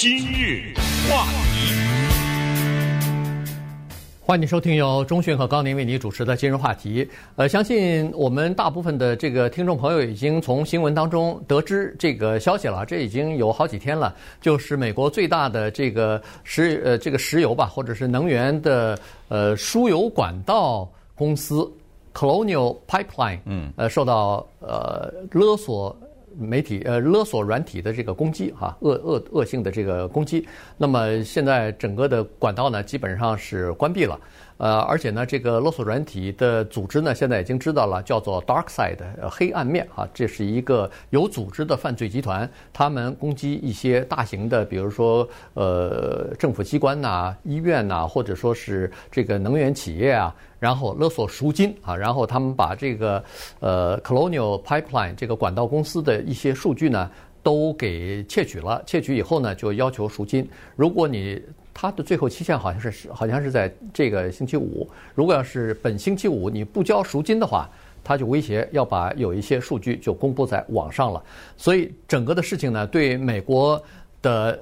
今日话题，欢迎收听由中讯和高宁为你主持的今日话题。呃，相信我们大部分的这个听众朋友已经从新闻当中得知这个消息了，这已经有好几天了。就是美国最大的这个石呃这个石油吧，或者是能源的呃输油管道公司 Colonial Pipeline，嗯，呃受到呃勒索。媒体呃勒索软体的这个攻击哈，恶恶恶性的这个攻击，那么现在整个的管道呢基本上是关闭了。呃，而且呢，这个勒索软体的组织呢，现在已经知道了，叫做 DarkSide，黑暗面啊，这是一个有组织的犯罪集团，他们攻击一些大型的，比如说呃政府机关呐、医院呐、或者说是这个能源企业啊，然后勒索赎金啊，然后他们把这个呃 Colonial Pipeline 这个管道公司的一些数据呢，都给窃取了，窃取以后呢，就要求赎金，如果你他的最后期限好像是好像是在这个星期五。如果要是本星期五你不交赎金的话，他就威胁要把有一些数据就公布在网上了。所以整个的事情呢，对美国的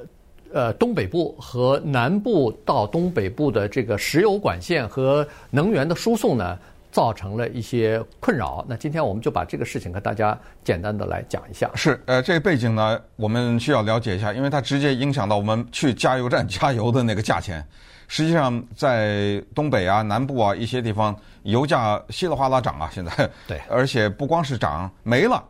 呃东北部和南部到东北部的这个石油管线和能源的输送呢，造成了一些困扰。那今天我们就把这个事情和大家简单的来讲一下。是，呃，这个背景呢，我们需要了解一下，因为它直接影响到我们去加油站加油的那个价钱。实际上，在东北啊、南部啊一些地方，油价稀里哗啦涨啊，现在。对。而且不光是涨，没了，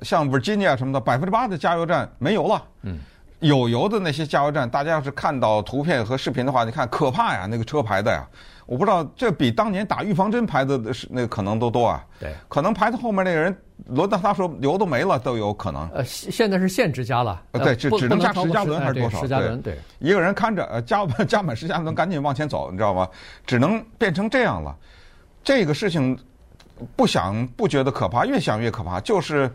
像 Virginia 什么的，百分之八的加油站没油了。嗯。有油的那些加油站，大家要是看到图片和视频的话，你看可怕呀，那个车牌的呀，我不知道这比当年打预防针排的是那个可能都多啊。对，可能排到后面那个人轮到他说油都没了都有可能。呃，现在是限制加了。呃，对，只只能加十加仑还是多少？十加仑，对。一个人看着，呃，加 加满十加仑，赶紧往前走，你知道吗？只能变成这样了。这个事情不想不觉得可怕，越想越可怕，就是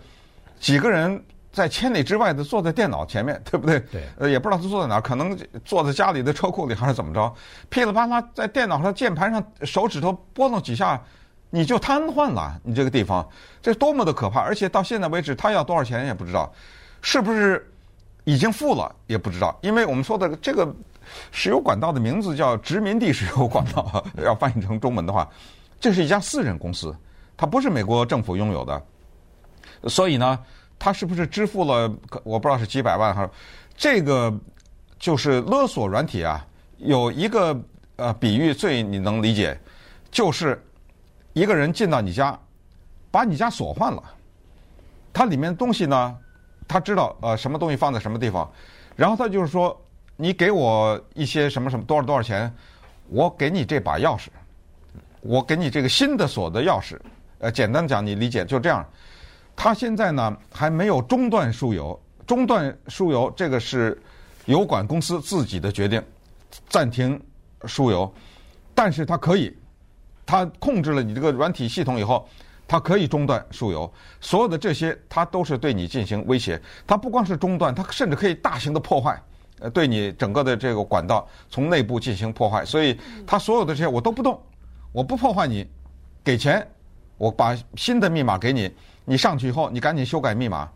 几个人。在千里之外的坐在电脑前面，对不对？对。呃，也不知道他坐在哪儿，可能坐在家里的车库里还是怎么着，噼里啪啦在电脑上键盘上手指头拨弄几下，你就瘫痪了。你这个地方，这多么的可怕！而且到现在为止，他要多少钱也不知道，是不是已经付了也不知道。因为我们说的这个石油管道的名字叫殖民地石油管道，要翻译成中文的话，这是一家私人公司，它不是美国政府拥有的，所以呢。他是不是支付了？我不知道是几百万哈。这个就是勒索软体啊，有一个呃比喻最你能理解，就是一个人进到你家，把你家锁换了，他里面的东西呢，他知道呃什么东西放在什么地方，然后他就是说，你给我一些什么什么多少多少钱，我给你这把钥匙，我给你这个新的锁的钥匙。呃，简单讲，你理解就这样。他现在呢还没有中断输油，中断输油这个是油管公司自己的决定，暂停输油，但是它可以，它控制了你这个软体系统以后，它可以中断输油，所有的这些它都是对你进行威胁，它不光是中断，它甚至可以大型的破坏，呃，对你整个的这个管道从内部进行破坏，所以它所有的这些我都不动，我不破坏你，给钱，我把新的密码给你。你上去以后，你赶紧修改密码。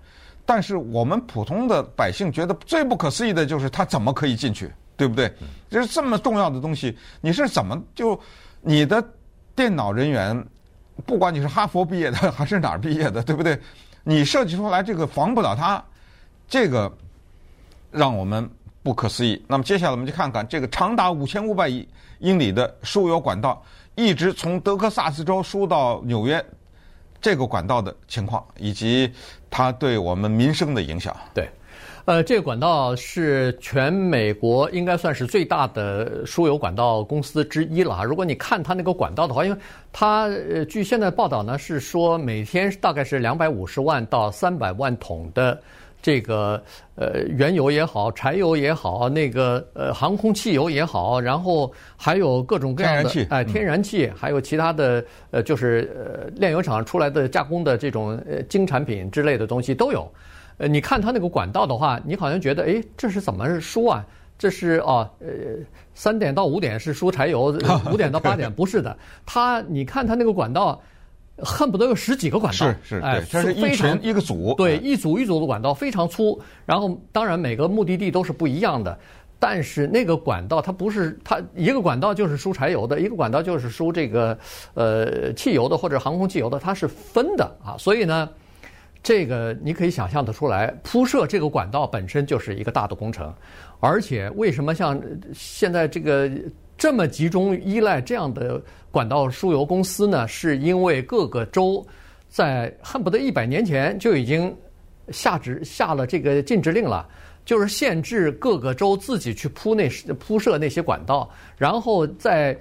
但是我们普通的百姓觉得最不可思议的就是他怎么可以进去，对不对？就是这么重要的东西，你是怎么就你的电脑人员，不管你是哈佛毕业的还是哪儿毕业的，对不对？你设计出来这个防不了它，这个让我们不可思议。那么接下来我们就看看这个长达五千五百亿英里的输油管道，一直从德克萨斯州输到纽约。这个管道的情况，以及它对我们民生的影响。对，呃，这个管道是全美国应该算是最大的输油管道公司之一了哈。如果你看它那个管道的话，因为它呃，据现在报道呢是说每天大概是两百五十万到三百万桶的。这个呃，原油也好，柴油也好，那个呃，航空汽油也好，然后还有各种各样的哎，天然气，还有其他的呃，就是呃，炼油厂出来的加工的这种呃精产品之类的东西都有。呃，你看它那个管道的话，你好像觉得哎，这是怎么输啊？这是哦，呃，三点到五点是输柴油，五点到八点不是的。它你看它那个管道。恨不得有十几个管道，是是，哎，这是一群一个组，对，一组一组的管道非常粗，然后当然每个目的地都是不一样的，但是那个管道它不是它一个管道就是输柴油的，一个管道就是输这个呃汽油的或者航空汽油的，它是分的啊，所以呢，这个你可以想象得出来，铺设这个管道本身就是一个大的工程，而且为什么像现在这个。这么集中依赖这样的管道输油公司呢？是因为各个州在恨不得一百年前就已经下旨下了这个禁止令了，就是限制各个州自己去铺那铺设那些管道，然后在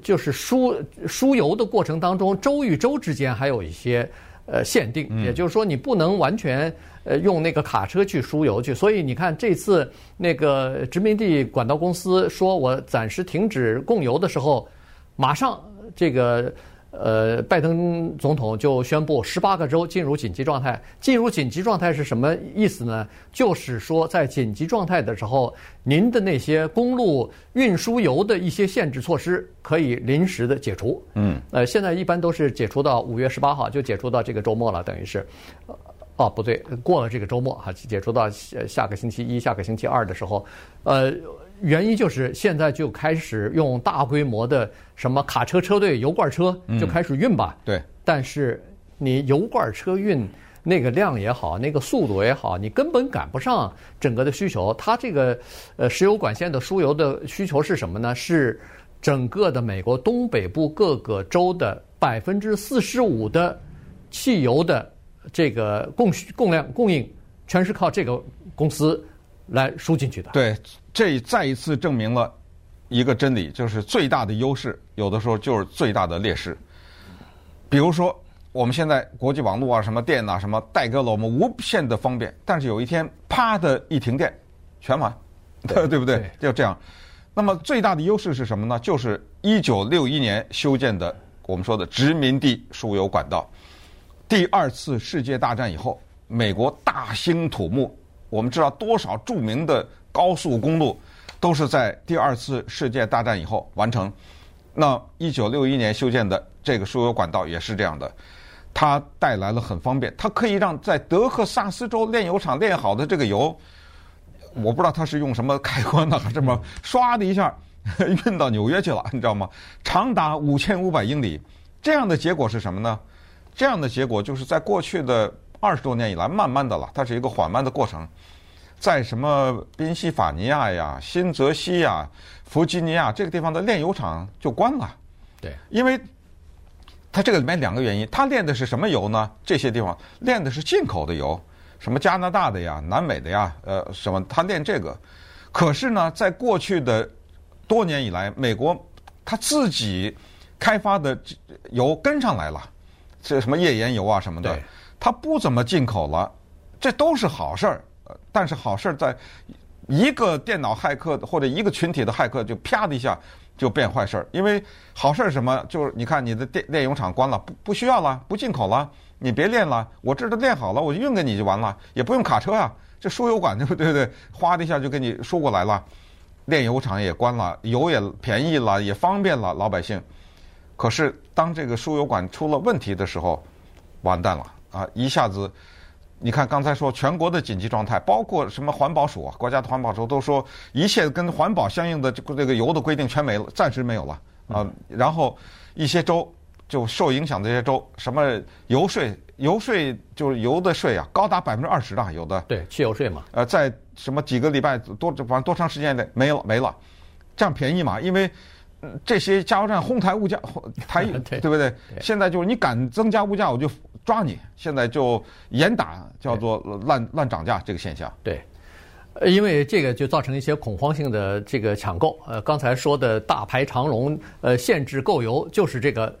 就是输输油的过程当中，州与州之间还有一些呃限定，也就是说你不能完全。呃，用那个卡车去输油去，所以你看这次那个殖民地管道公司说我暂时停止供油的时候，马上这个呃拜登总统就宣布十八个州进入紧急状态。进入紧急状态是什么意思呢？就是说在紧急状态的时候，您的那些公路运输油的一些限制措施可以临时的解除。嗯，呃，现在一般都是解除到五月十八号，就解除到这个周末了，等于是。哦，不对，过了这个周末哈，解除到下个星期一、下个星期二的时候，呃，原因就是现在就开始用大规模的什么卡车车队、油罐车就开始运吧。嗯、对。但是你油罐车运那个量也好，那个速度也好，你根本赶不上整个的需求。它这个呃石油管线的输油的需求是什么呢？是整个的美国东北部各个州的百分之四十五的汽油的。这个供需供量供应全是靠这个公司来输进去的。对，这再一次证明了一个真理，就是最大的优势有的时候就是最大的劣势。比如说，我们现在国际网络啊、什么电啊、什么带给了我们无限的方便，但是有一天啪的一停电，全完，对，对不对？对就这样。那么最大的优势是什么呢？就是一九六一年修建的我们说的殖民地输油管道。第二次世界大战以后，美国大兴土木。我们知道多少著名的高速公路都是在第二次世界大战以后完成。那一九六一年修建的这个输油管道也是这样的，它带来了很方便，它可以让在德克萨斯州炼油厂炼好的这个油，我不知道它是用什么开关呢，还是什么唰的一下 运到纽约去了，你知道吗？长达五千五百英里，这样的结果是什么呢？这样的结果就是在过去的二十多年以来，慢慢的了，它是一个缓慢的过程，在什么宾夕法尼亚呀、新泽西呀、弗吉尼亚这个地方的炼油厂就关了。对，因为它这个里面两个原因，它炼的是什么油呢？这些地方炼的是进口的油，什么加拿大的呀、南美的呀，呃，什么它炼这个。可是呢，在过去的多年以来，美国它自己开发的油跟上来了。这什么页岩油啊什么的，它不怎么进口了，这都是好事儿。但是好事儿在一个电脑骇客或者一个群体的骇客就啪的一下就变坏事儿。因为好事儿什么？就是你看你的电炼油厂关了，不不需要了，不进口了，你别炼了，我这都炼好了，我就运给你就完了，也不用卡车呀，这输油管对不对？对，哗的一下就给你输过来了，炼油厂也关了，油也便宜了，也方便了老百姓。可是，当这个输油管出了问题的时候，完蛋了啊！一下子，你看刚才说全国的紧急状态，包括什么环保署啊，国家的环保署都说一切跟环保相应的这个这个油的规定全没了，暂时没有了啊。然后一些州就受影响的这些州，什么油税，油税就是油的税啊，高达百分之二十的有的。对，汽油税嘛。呃，在什么几个礼拜多，反正多长时间内没了没了，这样便宜嘛？因为。这些加油站哄抬物价，抬 对不对？现在就是你敢增加物价，我就抓你。现在就严打，叫做滥滥涨价这个现象。对，因为这个就造成一些恐慌性的这个抢购。呃，刚才说的大排长龙，呃，限制购油，就是这个。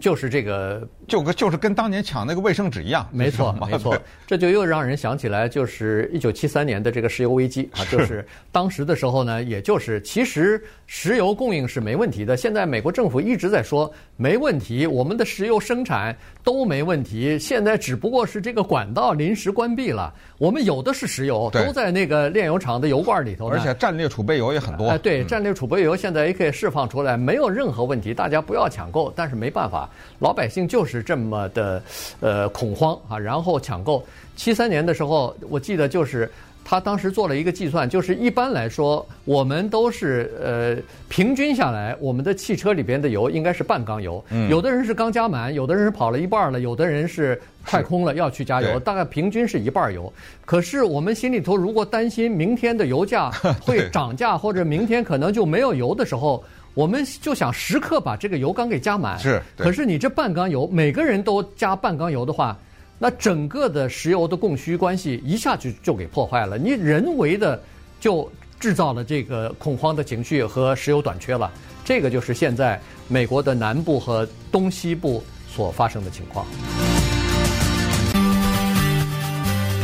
就是这个，就跟就是跟当年抢那个卫生纸一样，没错没错，这就又让人想起来，就是一九七三年的这个石油危机啊，就是当时的时候呢，也就是其实石油供应是没问题的，现在美国政府一直在说没问题，我们的石油生产都没问题，现在只不过是这个管道临时关闭了，我们有的是石油，都在那个炼油厂的油罐里头，而且战略储备油也很多，哎，对，战略储备油现在也可以释放出来，没有任何问题，大家不要抢购，但是没办法。法，老百姓就是这么的呃恐慌啊，然后抢购。七三年的时候，我记得就是。他当时做了一个计算，就是一般来说，我们都是呃平均下来，我们的汽车里边的油应该是半缸油。嗯。有的人是刚加满，有的人是跑了一半了，有的人是快空了要去加油，大概平均是一半油。可是我们心里头如果担心明天的油价 会涨价，或者明天可能就没有油的时候，我们就想时刻把这个油缸给加满。是。可是你这半缸油，每个人都加半缸油的话。那整个的石油的供需关系一下就就给破坏了，你人为的就制造了这个恐慌的情绪和石油短缺了，这个就是现在美国的南部和东西部所发生的情况。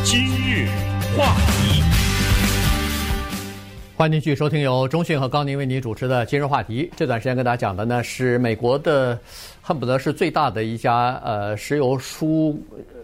今日话题，欢迎继续收听由中讯和高宁为您主持的今日话题。这段时间跟大家讲的呢是美国的恨不得是最大的一家呃石油输。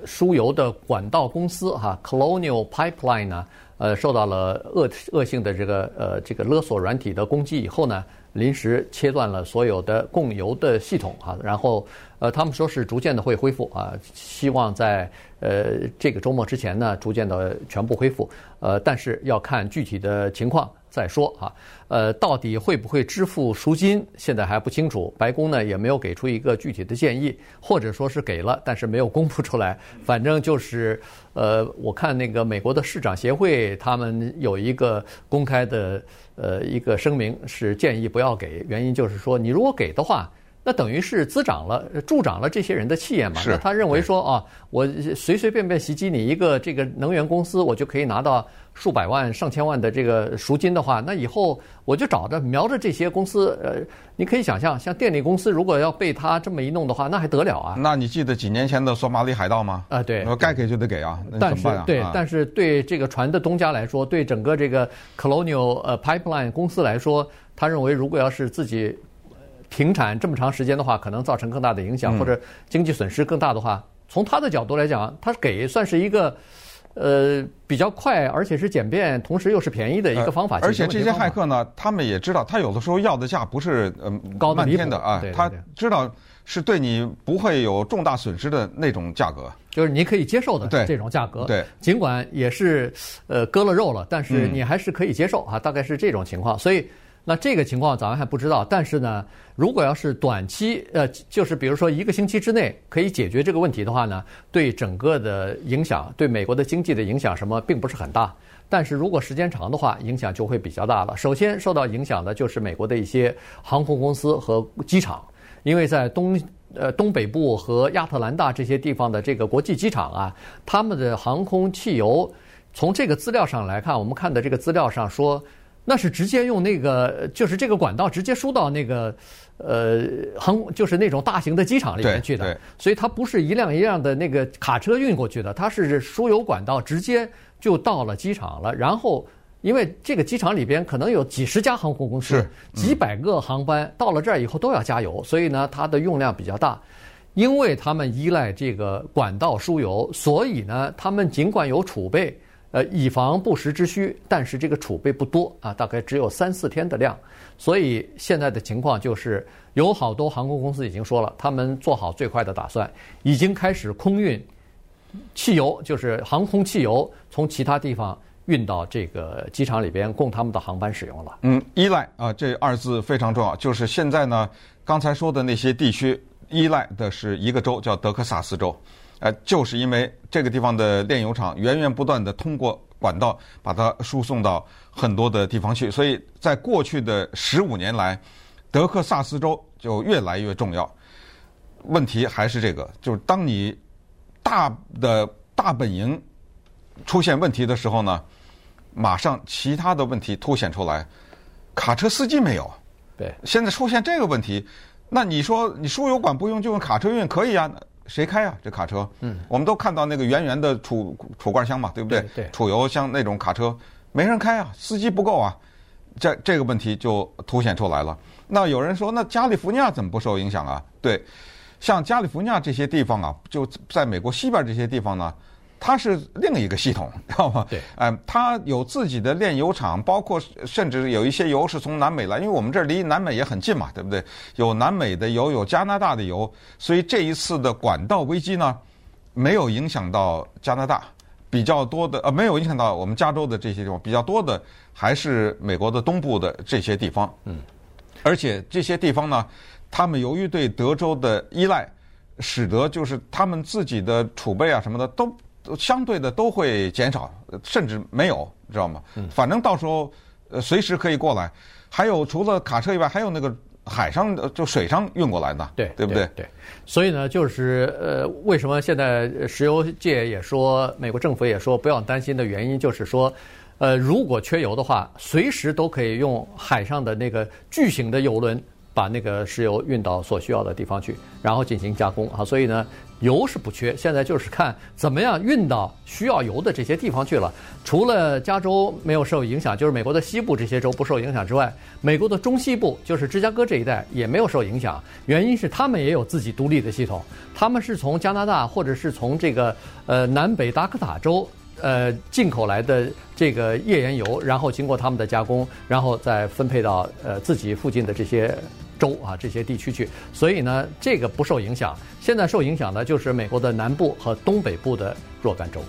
输油的管道公司哈，Colonial Pipeline 呢，呃，受到了恶恶性的这个呃这个勒索软体的攻击以后呢，临时切断了所有的供油的系统哈，然后呃他们说是逐渐的会恢复啊，希望在呃这个周末之前呢，逐渐的全部恢复，呃，但是要看具体的情况。再说啊，呃，到底会不会支付赎金，现在还不清楚。白宫呢也没有给出一个具体的建议，或者说是给了，但是没有公布出来。反正就是，呃，我看那个美国的市长协会，他们有一个公开的呃一个声明，是建议不要给。原因就是说，你如果给的话。那等于是滋长了、助长了这些人的气焰嘛？那他认为说啊，我随随便便袭击你一个这个能源公司，我就可以拿到数百万、上千万的这个赎金的话，那以后我就找着瞄着这些公司。呃，你可以想象，像电力公司如果要被他这么一弄的话，那还得了啊？那你记得几年前的索马里海盗吗？啊，对，该给就得给啊。但是对，但是对这个船的东家来说，对整个这个 Colonial 呃 Pipeline 公司来说，他认为如果要是自己。停产这么长时间的话，可能造成更大的影响，或者经济损失更大的话，从他的角度来讲，他给算是一个呃比较快，而且是简便，同时又是便宜的一个方法。而且这些骇客呢，他们也知道，他有的时候要的价不是嗯高的漫天的啊，他知道是对你不会有重大损失的那种价格，就是你可以接受的这种价格。对，尽管也是呃割了肉了，但是你还是可以接受啊，大概是这种情况，所以。那这个情况咱们还不知道，但是呢，如果要是短期，呃，就是比如说一个星期之内可以解决这个问题的话呢，对整个的影响，对美国的经济的影响什么并不是很大。但是如果时间长的话，影响就会比较大了。首先受到影响的就是美国的一些航空公司和机场，因为在东呃东北部和亚特兰大这些地方的这个国际机场啊，他们的航空汽油，从这个资料上来看，我们看的这个资料上说。那是直接用那个，就是这个管道直接输到那个，呃，航就是那种大型的机场里面去的，所以它不是一辆一辆的那个卡车运过去的，它是输油管道直接就到了机场了。然后，因为这个机场里边可能有几十家航空公司，几百个航班到了这儿以后都要加油，所以呢，它的用量比较大。因为他们依赖这个管道输油，所以呢，他们尽管有储备。呃，以防不时之需，但是这个储备不多啊，大概只有三四天的量，所以现在的情况就是，有好多航空公司已经说了，他们做好最快的打算，已经开始空运汽油，就是航空汽油，从其他地方运到这个机场里边，供他们的航班使用了。嗯，依赖啊，这二字非常重要，就是现在呢，刚才说的那些地区依赖的是一个州，叫德克萨斯州。呃，就是因为这个地方的炼油厂源源不断地通过管道把它输送到很多的地方去，所以在过去的十五年来，德克萨斯州就越来越重要。问题还是这个，就是当你大的大本营出现问题的时候呢，马上其他的问题凸显出来，卡车司机没有。对，现在出现这个问题，那你说你输油管不用就用卡车运可以啊？谁开啊？这卡车？嗯，我们都看到那个圆圆的储储罐箱嘛，对不对？对，储油箱那种卡车，没人开啊，司机不够啊，这这个问题就凸显出来了。那有人说，那加利福尼亚怎么不受影响啊？对，像加利福尼亚这些地方啊，就在美国西边这些地方呢，它是另一个系统，知道吗？对，嗯，它有自己的炼油厂，包括甚至有一些油是从南美来，因为我们这儿离南美也很近嘛，对不对？有南美的油，有加拿大的油，所以这一次的管道危机呢，没有影响到加拿大，比较多的呃，没有影响到我们加州的这些地方，比较多的还是美国的东部的这些地方。嗯，而且这些地方呢，他们由于对德州的依赖，使得就是他们自己的储备啊什么的都。相对的都会减少，甚至没有，知道吗？反正到时候呃随时可以过来。还有除了卡车以外，还有那个海上就水上运过来的，对对不对？对。所以呢，就是呃，为什么现在石油界也说，美国政府也说不要担心的原因，就是说，呃，如果缺油的话，随时都可以用海上的那个巨型的油轮。把那个石油运到所需要的地方去，然后进行加工啊，所以呢，油是不缺，现在就是看怎么样运到需要油的这些地方去了。除了加州没有受影响，就是美国的西部这些州不受影响之外，美国的中西部，就是芝加哥这一带也没有受影响。原因是他们也有自己独立的系统，他们是从加拿大或者是从这个呃南北达科塔州。呃，进口来的这个页岩油，然后经过他们的加工，然后再分配到呃自己附近的这些州啊这些地区去，所以呢，这个不受影响。现在受影响的就是美国的南部和东北部的若干州。